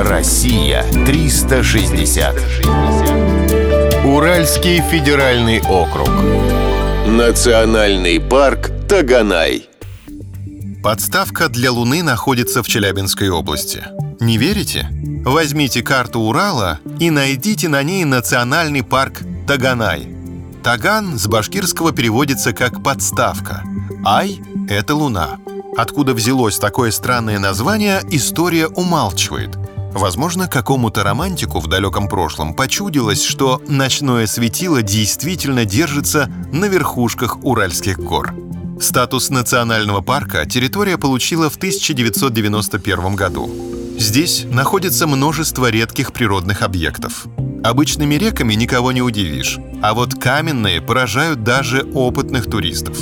Россия 360. Уральский федеральный округ. Национальный парк Таганай. Подставка для Луны находится в Челябинской области. Не верите? Возьмите карту Урала и найдите на ней национальный парк Таганай. Таган с башкирского переводится как «подставка». Ай — это Луна. Откуда взялось такое странное название, история умалчивает. Возможно, какому-то романтику в далеком прошлом почудилось, что ночное светило действительно держится на верхушках Уральских гор. Статус национального парка территория получила в 1991 году. Здесь находится множество редких природных объектов. Обычными реками никого не удивишь, а вот каменные поражают даже опытных туристов.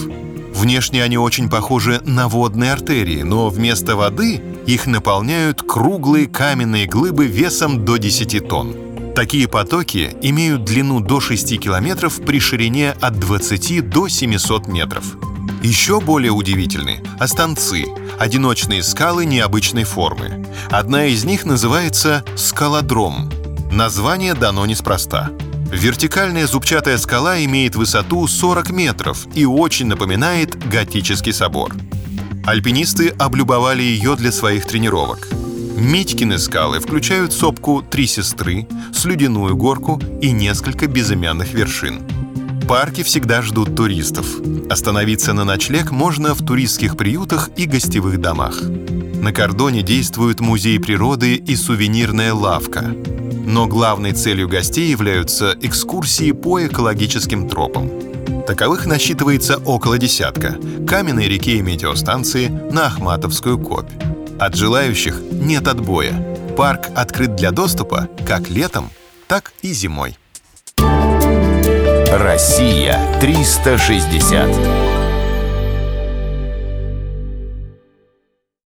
Внешне они очень похожи на водные артерии, но вместо воды их наполняют круглые каменные глыбы весом до 10 тонн. Такие потоки имеют длину до 6 километров при ширине от 20 до 700 метров. Еще более удивительны останцы – одиночные скалы необычной формы. Одна из них называется «скалодром». Название дано неспроста – Вертикальная зубчатая скала имеет высоту 40 метров и очень напоминает готический собор. Альпинисты облюбовали ее для своих тренировок. Митькины скалы включают сопку «Три сестры», слюдяную горку и несколько безымянных вершин. Парки всегда ждут туристов. Остановиться на ночлег можно в туристских приютах и гостевых домах. На кордоне действует музей природы и сувенирная лавка. Но главной целью гостей являются экскурсии по экологическим тропам. Таковых насчитывается около десятка. Каменной реке и метеостанции на Ахматовскую копь. От желающих нет отбоя. Парк открыт для доступа как летом, так и зимой. Россия 360.